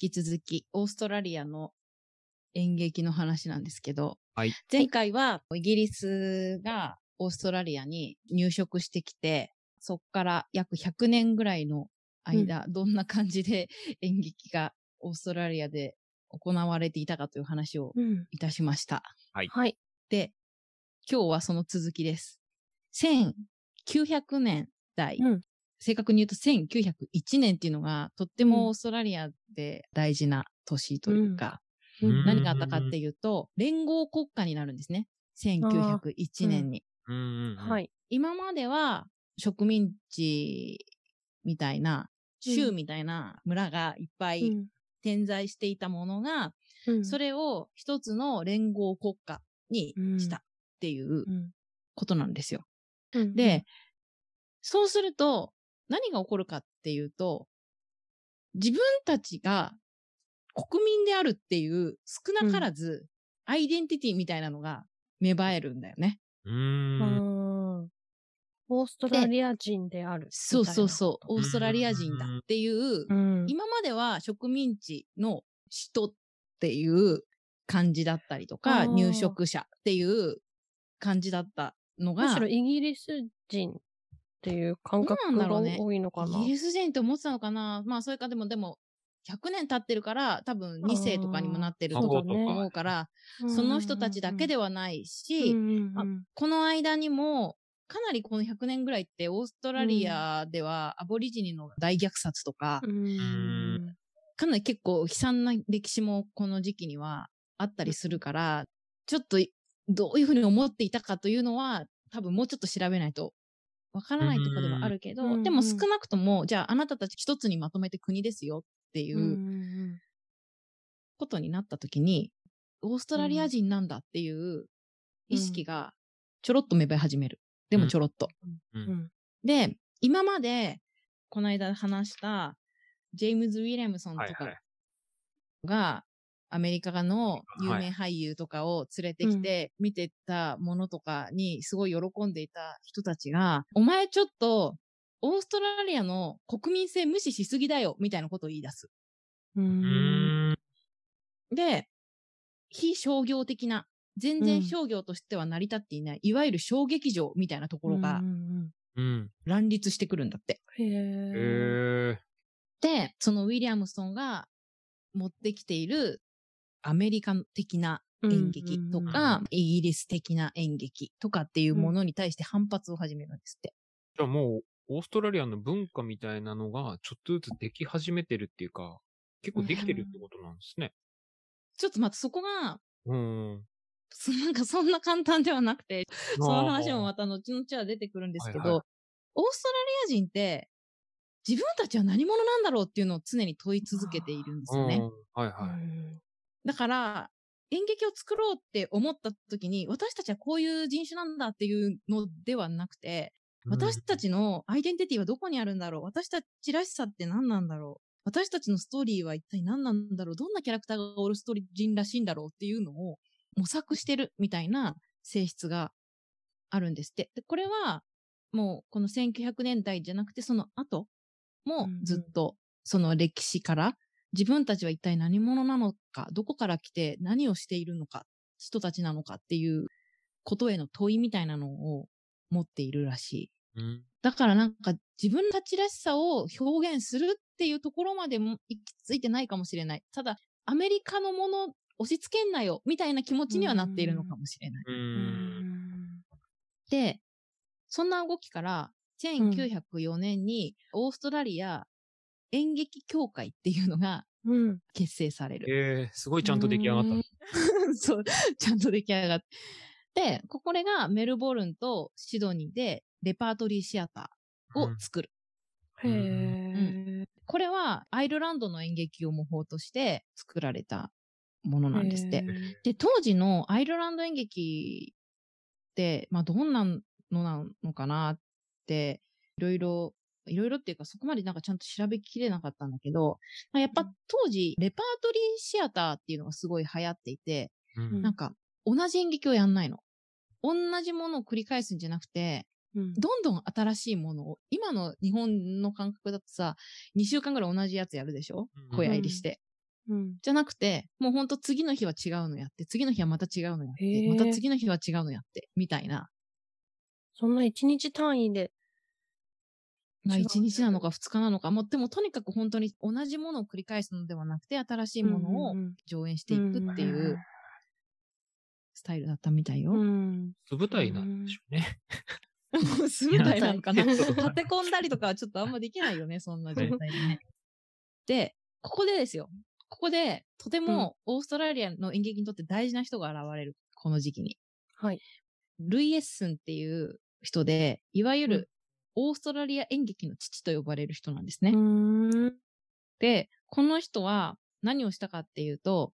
引き続き、オーストラリアの演劇の話なんですけど、はい。前回はイギリスがオーストラリアに入植してきて、そっから約100年ぐらいの間、どんな感じで 演劇がオーストラリアで行われていたかという話をうん。いたしました。はい。で、今日はその続きです。1900年代、うん正確に言うと1901年っていうのがとってもオーストラリアで大事な年というか、うん何があったかっていうと、連合国家になるんですね。1901年に。うんうんうん。。はいい。今までは植民地みたいな、州みたいな村がいっぱいうん点在していたものが、うんそれを一つの連合国家にしたっていううんことなんですよ。うんで、そうすると、何が起こるかっていうと、自分たちが国民であるっていう少なからず、アイデンティティみたいなのが芽生えるんだよね。うんんオーストラリア人である。そうそうう。そう。オーストラリア人だっていう、うん。今までは植民地の人っていう感じだったりとか、入植者っていう感じだったのが、むしろイギリス人っていう感覚どうなんだがろうね。多いのかな。イギリス人って思ってたのかな。まあ、それかでも、でも、100年経ってるから、多分2世とかにもなってると思うから、その人たちだけではないし、この間にも、かなりこの100年ぐらいって、オーストラリアではアボリジニの大虐殺とか、うんかなり結構悲惨な歴史もこの時期にはあったりするから、ちょっとどういうふうに思っていたかというのは、多分もうちょっと調べないとわからないところではあるけど、うんでも少なくとも、じゃああなたたち一つにまとめて国ですよっていうんううんことになった時に、オーストラリア人なんだっていう意識がちょろっと芽生え始める。でもちょろっと。う。うんんで、今まで、この間話した、ジェームズ・ウィレムソンとかはいはい。が、アメリカの有名俳優とかを連れてきて、見てたものとかにすごい喜んでいた人たちが、お前ちょっと、オーストラリアの国民性無視しすぎだよ、みたいなことを言い出す。で、非商業的な、全然商業としては成り立っていない、いわゆる小劇場みたいなところが。乱立してくるんだって。で、そのウィリアムソンが持ってきているアメリカ的な演劇とうんか、イギリス的な演劇とかっていうものに対して反発を始めるんですって。じゃあもう、オーストラリアの文化みたいなのが、ちょっとずつでき始めてるっていうか、結構できてるってことなんですね。ちょっとまたそこが、うん。そなんかそんな簡単ではなくて、その話もあまた後々は出てくるんですけど、はいはいオーストラリア人って自分たちは何者なんだろうっていうのを常に問い続けているんですーよね。うんはいはい。だから、演劇を作ろうって思った時に、私たちはこういう人種なんだっていうのではなくて、私たちのアイデンティティはどこにあるんだろう？私たちらしさって何なんだろう？私たちのストーリーは一体何なんだろう？どんなキャラクターがオールストーリー人らしいんだろうっていうのを模索してるみたいな性質があるんですって。でこれは、もうこの1900年代じゃなくてその後もずっとその歴史から自分たちは一体何者なのか、どこから来て何をしているのか、人たちなのかっていうことへの問いみたいなのを持っているらしい。うん。だからなんか自分たちらしさを表現するっていうところまでも行き着いてないかもしれない。ただ、アメリカのもの押し付けんなよみたいな気持ちにはなっているのかもしれない。で、そんな動きから1904年にオーストラリア演劇協会っていうのがうん結成される。ええすごいちゃんと出来上がった。そう、ちゃんと出来上がって。で、ここれがメルボルンとシドニーでレパートリーシアターを作る。へえ。これはアイルランドの演劇を模倣として作られたものなんですって。で、当時のアイルランド演劇って、まあ、どんなのなのかなって、いろいろ、いろいろっていうか、そこまでなんかちゃんと調べきれなかったんだけど、まあ、やっぱ当時、レパートリーシアターっていうのがすごい流行っていて、うんなんか、同じ演劇をやんないの。同じものを繰り返すんじゃなくて、うんどんどん新しいものを、今の日本の感覚だとさ、2週間ぐらい同じやつやるでしょうん小屋入りして。うん。じゃなくて、もうほんと次の日は違うのやって、次の日はまた違うのやって、また次の日は違うのやって、みたいな。そんな一日単位で。まあ違う1日なのか2日なのか、もうでもとにかく本当に同じものを繰り返すのではなくて、新しいものを上演していくっていうスタイルだったみたいよ。素舞台なんでしょうね。素舞台なのかな 立て込んだりとかはちょっとあんまできないよね、そんな状態でね。で、ここでですよ。ここで、とてもオーストラリアの演劇にとって大事な人が現れる。この時期に。はい。ルイ・エッスンっていう人で、いわゆうんるオーストラリア演劇の父と呼ばれる人なんですね。で、この人は何をしたかっていうと、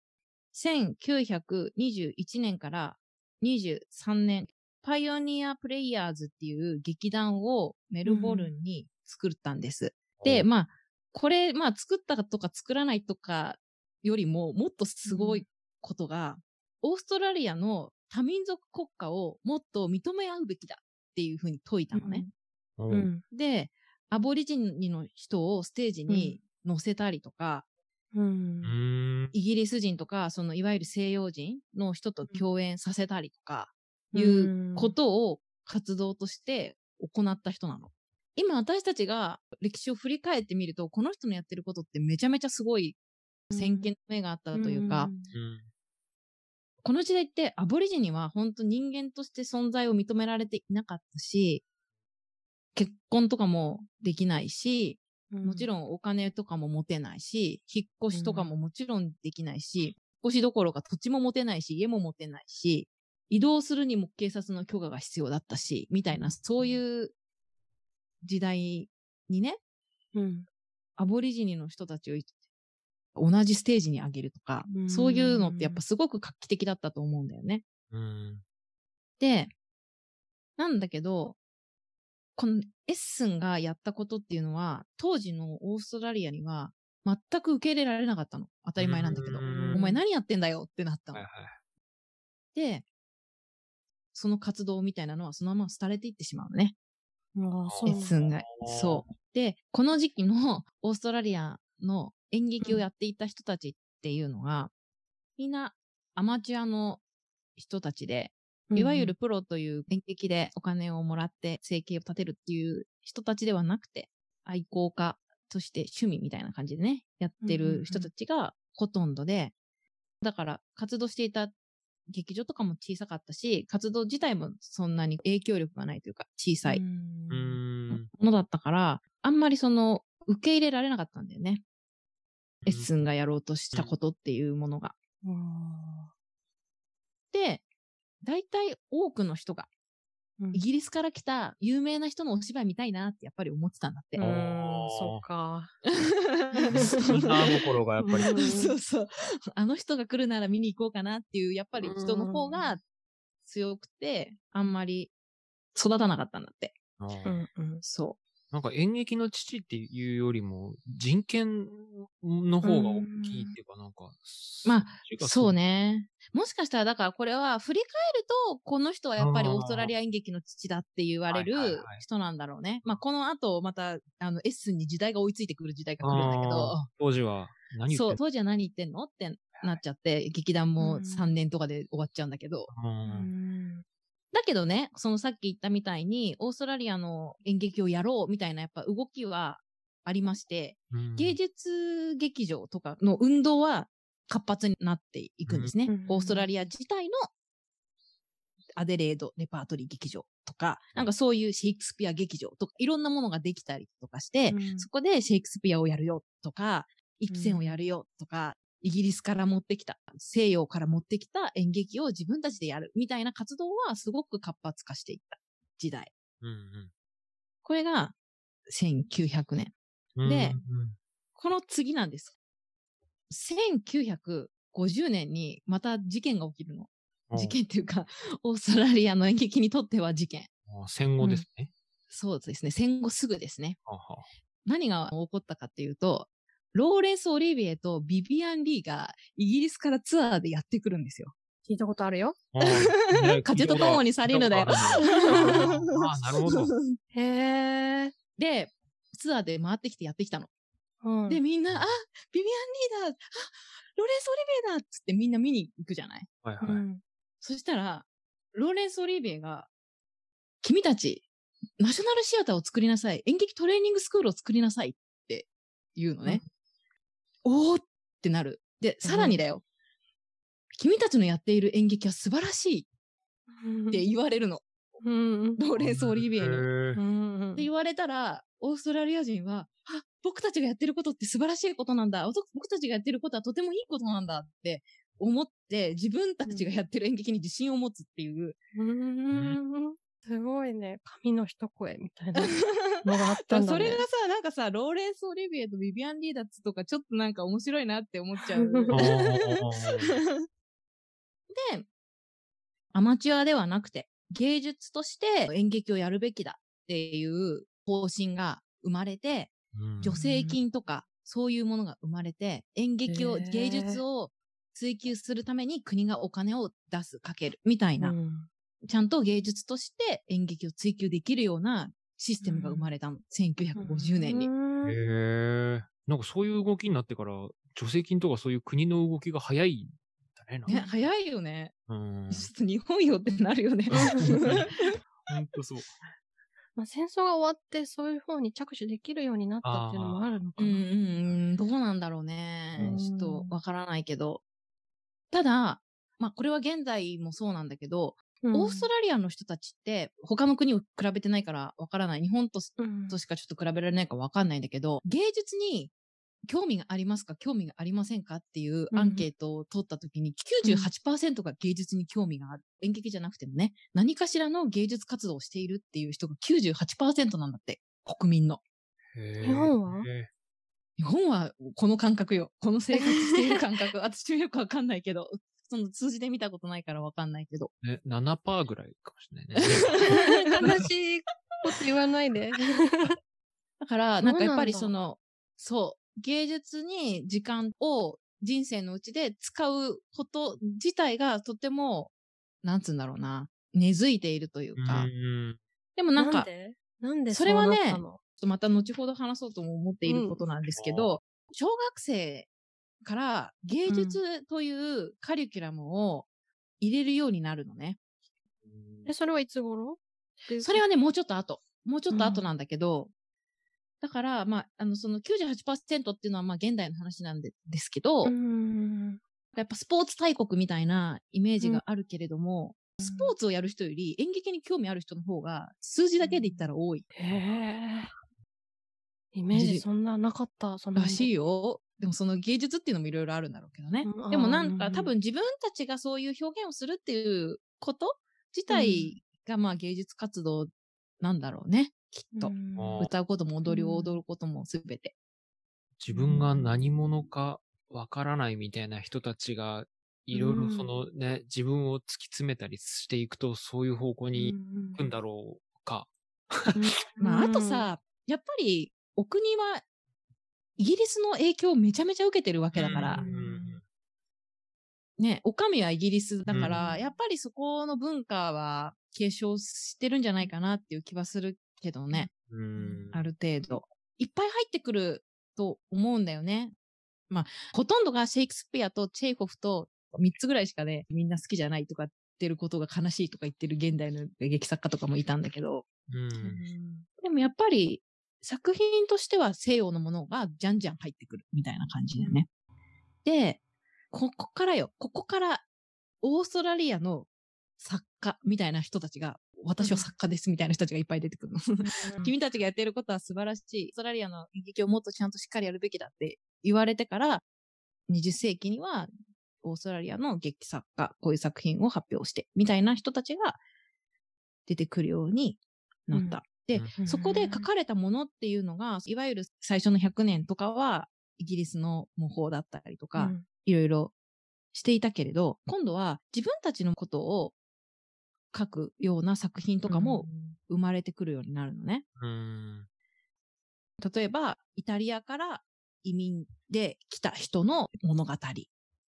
1921年から23年、パイオニアプレイヤーズっていう劇団をメルボルンに作ったんです。で、まあ、これ、まあ、作ったとか作らないとかよりも、もっとすごいことが、オーストラリアの多民族国家をもっと認め合うべきだっていうふうに説いたのね。ううん。ん。で、アボリジニの人をステージに乗せたりとか、うん。イギリス人とか、そのいわゆる西洋人の人と共演させたりとか、いうことを活動として行った人なの。今私たちが歴史を振り返ってみると、この人のやってることってめちゃめちゃすごい先見の目があったというか、うん。この時代ってアボリジニは本当人間として存在を認められていなかったし、結婚とかもできないし、もちん。ろんお金とかも持てないし、引っ越しとかももちろんできないし、引っ越しどころか土地も持てないし、家も持てないし、移動するにも警察の許可が必要だったし、みたいな、そういう時代にね、うん。アボリジニの人たちを同じステージに上げるとかう、んそういうのってやっぱすごく画期的だったと思うんだよね。うん。で、なんだけど、このエッスンがやったことっていうのは、当時のオーストラリアには全く受け入れられなかったの。当たり前なんだけど。うんお前何やってんだよってなったのはい。はい。で、その活動みたいなのはそのまま廃れていってしまうのね。そう。エッスンが。そう。で、この時期の オーストラリアの演劇をやっていた人たちっていうのが、みんなアマチュアの人たちで、いわゆるプロという演劇でお金をもらって生計を立てるっていう人たちではなくて、愛好家として趣味みたいな感じでね、やってる人たちがほとんどで、だから活動していた劇場とかも小さかったし、活動自体もそんなに影響力がないというか小さい。ものだったから、あんまりその受け入れられなかったんだよね。エッスンがやろうとしたことっていうものが。あで、大体多くの人がイギリスから来た有名な人のお芝居見たいなってやっぱり思ってたんだって。うん、そっか。インター心がやっぱり。うんそうそう。あの人が来るなら見に行こうかなっていう、やっぱり人の方が強くて、あんまり育たなかったんだって。うんうん。そなんか演劇の父っていうよりも、人権の方が大きいっていうか、なんか。まあう。そうね。ね。もしかしたら、だからこれは振り返ると、この人はやっぱりオーストラリア演劇の父だって言われる人なんだろうね。まあこの後、また、あの、エッスンに時代が追いついてくる時代が来るんだけど、当時は何言ってそう、ん当時は何言ってんの？ってなっちゃって、劇団もうん3年とかで終わっちゃうんだけど、だけどね、そのさっき言ったみたいに、オーストラリアの演劇をやろうみたいなやっぱ動きはありまして、うん。芸術劇場とかの運動は活発になっていくんですね。うんオーストラリア自体のアデレードレパートリー劇場とか、なんかそういうシェイクスピア劇場とか、いろんなものができたりとかして、うん。そこでシェイクスピアをやるよとか、イプセンをやるよとか、イギリスから持ってきた、西洋から持ってきた演劇を自分たちでやるみたいな活動はすごく活発化していった時代。うんこれが1900年。うんでうんこの次なんです。1950年にまた事件が起きるの。うん事件っていうか、オーストラリアの演劇にとっては事件。戦後ですね。そうですね。戦後すぐですね。何が起こったかっていうと、ローレンス・オリビエとビビアン・リーがイギリスからツアーでやってくるんですよ。聞いたことあるよ。風と共に去りぬだよあなるほど。へえ。で、ツアーで回ってきてやってきたの。うん。で、みんな、あ、ビビアン・リーダー、あ、ローレンス・オリビエだっつってみんな見に行くじゃない？はいはい。うん。そしたら、ローレンス・オリビエが、君たち、ナショナルシアターを作りなさい。演劇トレーニングスクールを作りなさいって言うのね。おーってなる。で、さらにだよ。君たちのやっている演劇は素晴らしいって言われるの。うん。ローレンス・オリビエに。っ。て言われたら、オーストラリア人は、あ、僕たちがやってることって素晴らしいことなんだ。僕たちがやってることはとてもいいことなんだって思って、自分たちがやってる演劇に自信を持つっていう。うん。すごいね。神の一声みたいな のがあったんだ、ね。それがさ、なんかさ、ローレンス・オリビエとビビアン・リーダッツとかちょっとなんか面白いなって思っちゃう。で、アマチュアではなくて、芸術として演劇をやるべきだっていう方針が生まれて、うん助成金とかそういうものが生まれて、演劇を、芸術を追求するために国がお金を出す、かける、みたいな、うんちゃんと芸術として演劇を追求できるようなシステムが生まれたの。1950年に。うんへえ。なんかそういう動きになってから、助成金とかそういう国の動きが早いんだね。なんね、か早いよね。うん。ちょっと日本よってなるよね。ほんとそう。まあ、戦争が終わってそういう方に着手できるようになったっていうのもあるのかうんな。うんうん、どうなんだろうねう。んちょっとわからないけど。ただ、まあこれは現在もそうなんだけど、うんオーストラリアの人たちって他の国を比べてないからわからない。日本とうんとしかちょっと比べられないかわかんないんだけど、芸術に興味がありますか？興味がありませんか？っていうアンケートを取った時に98%が芸術に興味がある。演劇じゃなくてもね、何かしらの芸術活動をしているっていう人が98%なんだって。国民の。日日本は？日本はこの感覚よ。この生活している感覚。私もよくわかんないけど、その数字で見たことないからわかんないけど。ね、7%ぐらいかもしれないね。悲しいこと言わないで。だから、なんかやっぱりその、そう、芸術に時間を人生のうちで使うこと自体がとても、なんつうんだろうな、根付いているというか。うんでもなんか、で？なんでそれはねまた後ほど話そうとも思っていることなんですけど、小学生から芸術というカリキュラムを入れるようになるのね。え、それはいつ頃？それはね、もうちょっと後。もうちょっと後なんだけど、だから、まあ、あの、その98%っていうのは、まあ、現代の話なんでですけど、うん。やっぱスポーツ大国みたいなイメージがあるけれども、スポーツをやる人より演劇に興味ある人の方が、数字だけで言ったら多いへえ。イメージそんななかった、そんならしいよ。よ。でもその芸術っていうのもいろいろあるんだろうけどね。うんでもなんうんか多分自分たちがそういう表現をするっていうこと自体がまあ芸術活動なんだろうね。きっと。歌うことも踊りをうん踊ることもすべて。自分が何者かわからないみたいな人たちが、いろいろそのね、自分を突き詰めたりしていくと、そういう方向に行くんだろうか。まああと、さ、やっぱりお国はイギリスの影響をめちゃめちゃ受けてるわけだから、うんね、お上はイギリスだから、うんやっぱりそこの文化は継承してるんじゃないかなっていう気はするけどね。うん。ある程度。いっぱい入ってくると思うんだよね。まあ、ほとんどがシェイクスピアとチェイホフと3つぐらいしかね、みんな好きじゃないとか言ってることが悲しいとか言ってる現代の劇作家とかもいたんだけど、うん。でもやっぱり作品としては西洋のものがじゃんじゃん入ってくるみたいな感じだよね。で、ここからよ、ここからオーストラリアの作家みたいな人たちが、私は作家ですみたいな人たちがいっぱい出てくるの。君たちがやっていることは素晴らしい。オーストラリアの演劇をもっとちゃんとしっかりやるべきだって言われてから、20世紀にはオーストラリアの劇作家、こういう作品を発表して、みたいな人たちが出てくるようになった。で、うんそこで書かれたものっていうのが、いわゆる最初の100年とかは、イギリスの模倣だったりとか、うんいろいろしていたけれど、今度は自分たちのことを書くような作品とかも生まれてくるようになるのね。うん。例えば、イタリアから移民で来た人の物語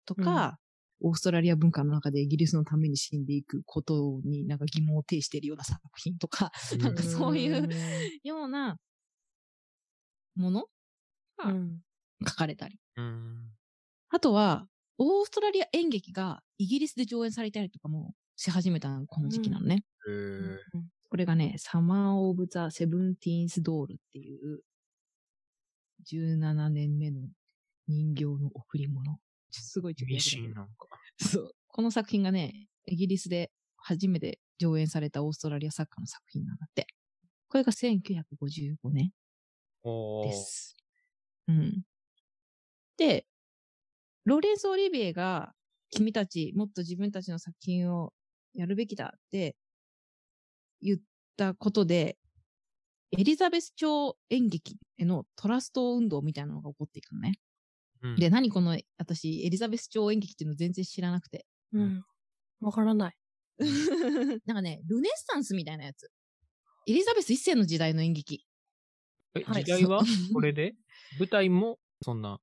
とか、オーストラリア文化の中でイギリスのために死んでいくことになんか疑問を呈しているような作品とか、なんかそういうようなものうん。書かれたり。うん。あとは、オーストラリア演劇がイギリスで上演されたりとかもし始めたのこの時期なのね。これがね、サマー・オブ・ザ・セブンティーンス・ドールっていう、17年目の人形の贈り物。すごいちょっとミやけどシンなんか。そう。この作品がね、イギリスで初めて上演されたオーストラリア作家の作品なんだって。これが1955年です。うん。で、ローレンス・オリビエが、君たち、もっと自分たちの作品をやるべきだって言ったことで、エリザベス朝演劇へのトラスト運動みたいなのが起こっていくのね。うんで、何この、私、エリザベス朝演劇っていうの全然知らなくて。うん。わからない。なんかね、ルネッサンスみたいなやつ。エリザベス一世の時代の演劇。え、はい時代は？これで？舞台も、そんな、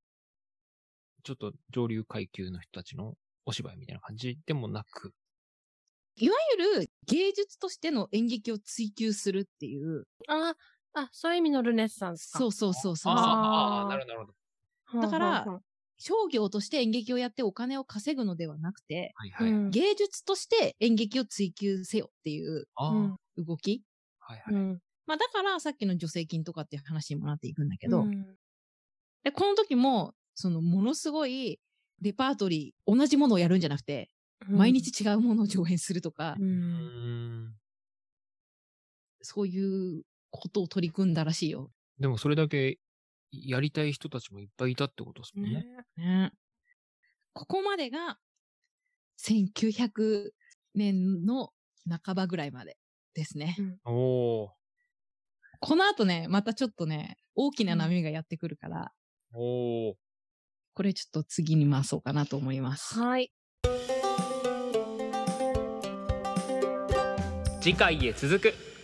ちょっと上流階級の人たちのお芝居みたいな感じ？でもなく。いわゆる芸術としての演劇を追求するっていう。あ、あ、そういう意味のルネッサンスか。そうそうそうそう。あーあなるほど、なるほど。だから商業として演劇をやってお金を稼ぐのではなくて、あはいはい。うん芸術として演劇を追求せよっていう動き。はいはい。うん。まあだからさっきの助成金とかっていう話にもなっていくんだけど、うんで、この時も、そのものすごいレパートリー、同じものをやるんじゃなくて、毎日違うものを上演するとか、う。うんん。そういうことを取り組んだらしいよ。でもそれだけやりたい人たちもいっぱいいたってことですもんね。ねね。ここまでが、1900年の半ばぐらいまでですね。おおこの後ね、またちょっとね、大きな波がやってくるから、ーおーこれちょっと次に回そうかなと思います。はい。次回へ続く。